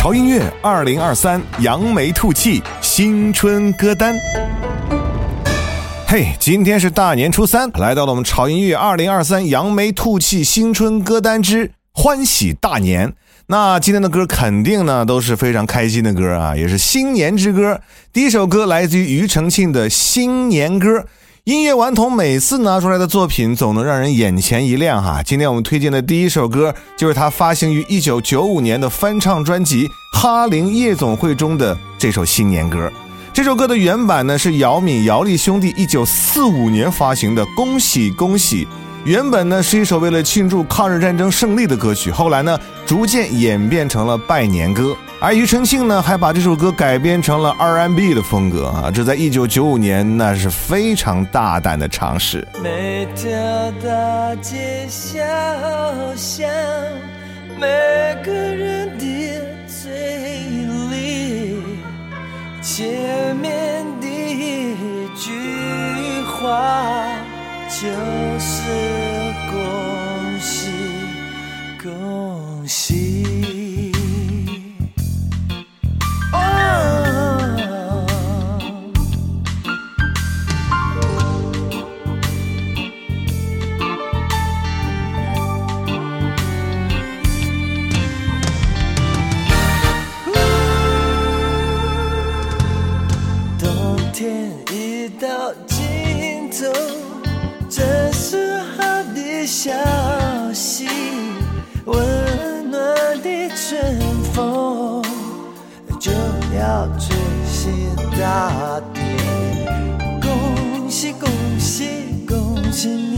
潮音乐二零二三扬眉吐气新春歌单。嘿，今天是大年初三，来到了我们潮音乐二零二三扬眉吐气新春歌单之欢喜大年。那今天的歌肯定呢都是非常开心的歌啊，也是新年之歌。第一首歌来自于庾澄庆的新年歌。音乐顽童每次拿出来的作品总能让人眼前一亮哈。今天我们推荐的第一首歌就是他发行于一九九五年的翻唱专辑《哈林夜总会》中的这首新年歌。这首歌的原版呢是姚敏、姚丽兄弟一九四五年发行的《恭喜恭喜》。原本呢是一首为了庆祝抗日战争胜利的歌曲，后来呢逐渐演变成了拜年歌。而庾澄庆呢还把这首歌改编成了 R&B 的风格啊，这在一九九五年那是非常大胆的尝试。每条大街小巷，每个人的嘴里，前面的一句话。就是恭喜恭喜！大地。恭喜恭喜恭喜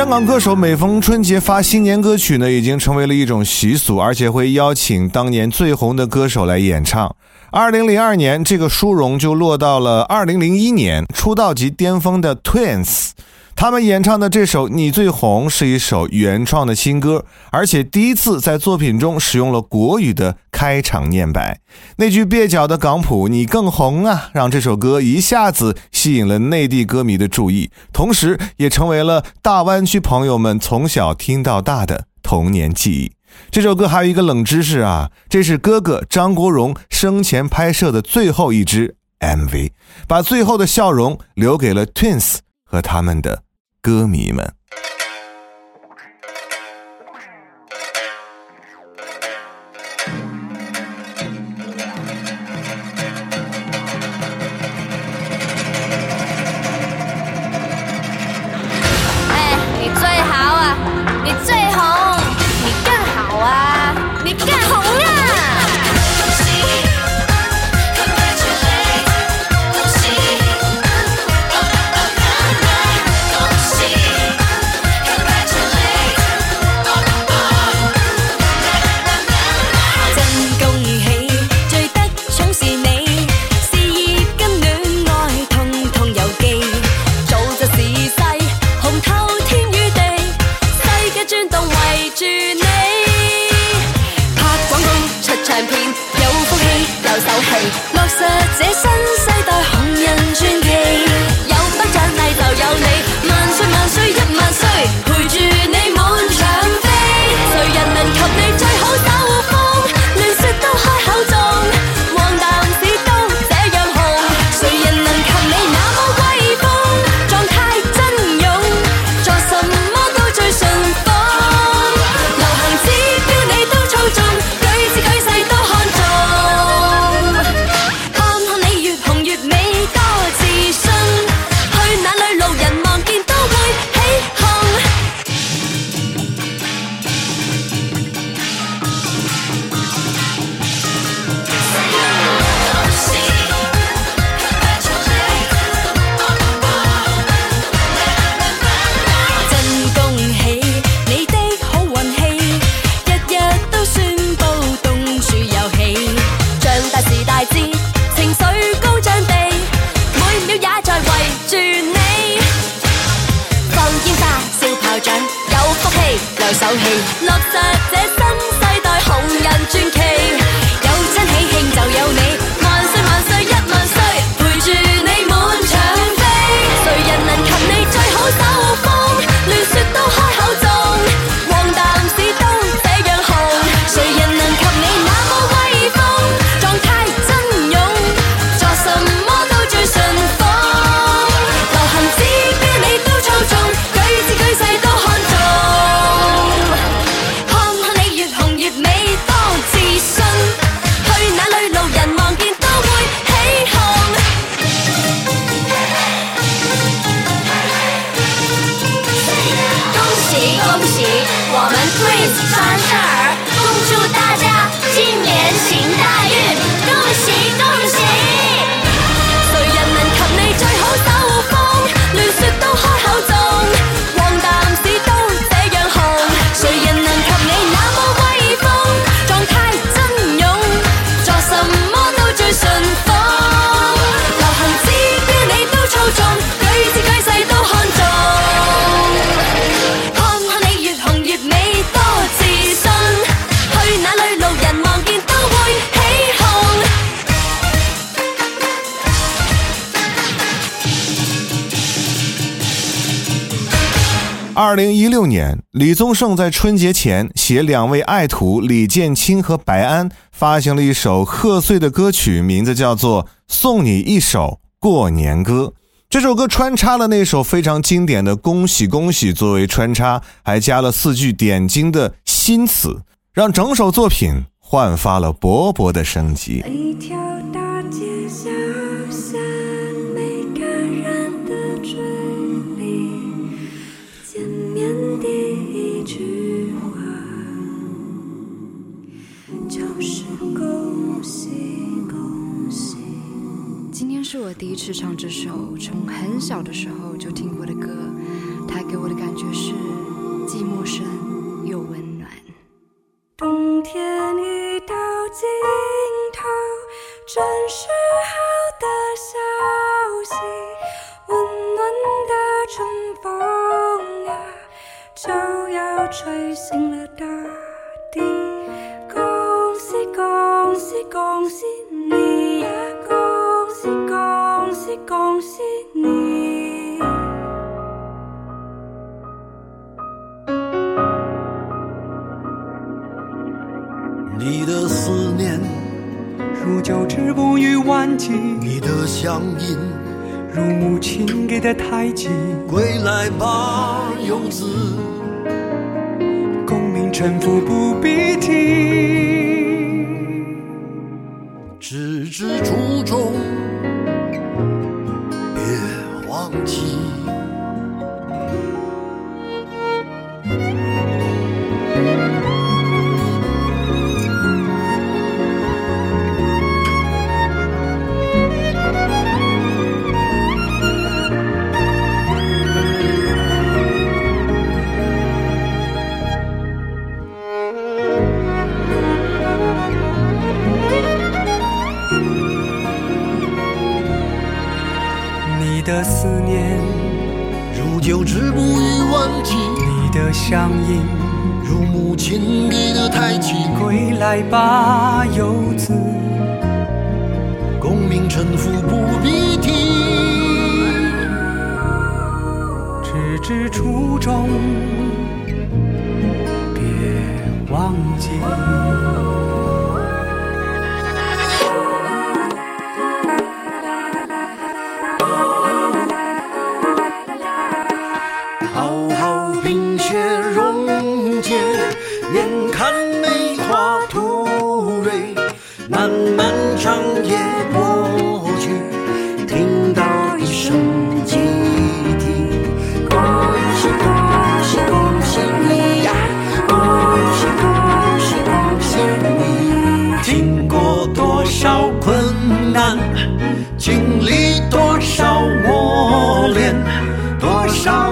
香港歌手每逢春节发新年歌曲呢，已经成为了一种习俗，而且会邀请当年最红的歌手来演唱。二零零二年，这个殊荣就落到了二零零一年出道即巅峰的 Twins。他们演唱的这首《你最红》是一首原创的新歌，而且第一次在作品中使用了国语的开场念白。那句蹩脚的港普“你更红啊”，让这首歌一下子吸引了内地歌迷的注意，同时也成为了大湾区朋友们从小听到大的童年记忆。这首歌还有一个冷知识啊，这是哥哥张国荣生前拍摄的最后一支 MV，把最后的笑容留给了 Twins 和他们的。歌迷们。气，落实这。我们 Twins 翻事儿，二零一六年，李宗盛在春节前携两位爱徒李建清和白安发行了一首贺岁的歌曲，名字叫做《送你一首过年歌》。这首歌穿插了那首非常经典的“恭喜恭喜”作为穿插，还加了四句点睛的新词，让整首作品焕发了勃勃的生机。第一次唱这首从很小的时候就听过的歌，它给我的感觉是既陌生又温暖。冬天已到尽头，真是好的消息。温暖的春风啊，就要吹醒了大地。恭喜恭喜恭喜你呀！恭喜你！你的思念，如久治不愈顽疾，你的乡音，如母亲给的胎记。归来吧，游子，功名臣服不必提。只知初衷，忘记。你的乡音，如母亲给的胎记。归来吧，游子，功名臣服不必提。只知初衷，别忘记。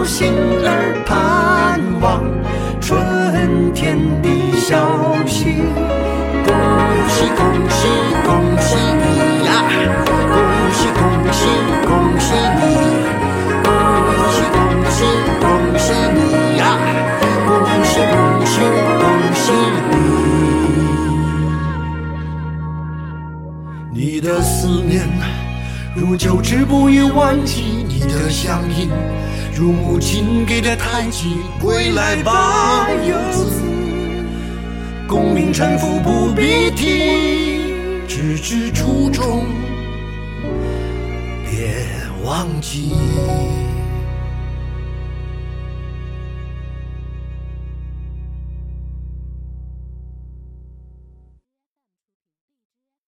心儿盼望春天的消息。恭喜恭喜恭喜你呀！恭喜恭喜恭喜你！恭喜恭喜恭喜你呀！恭喜恭喜恭喜你！你的思念如久治不愈顽疾，你的乡音如母亲给的叹息。归来吧，游子，功名臣服不必提，只知初衷，别忘记。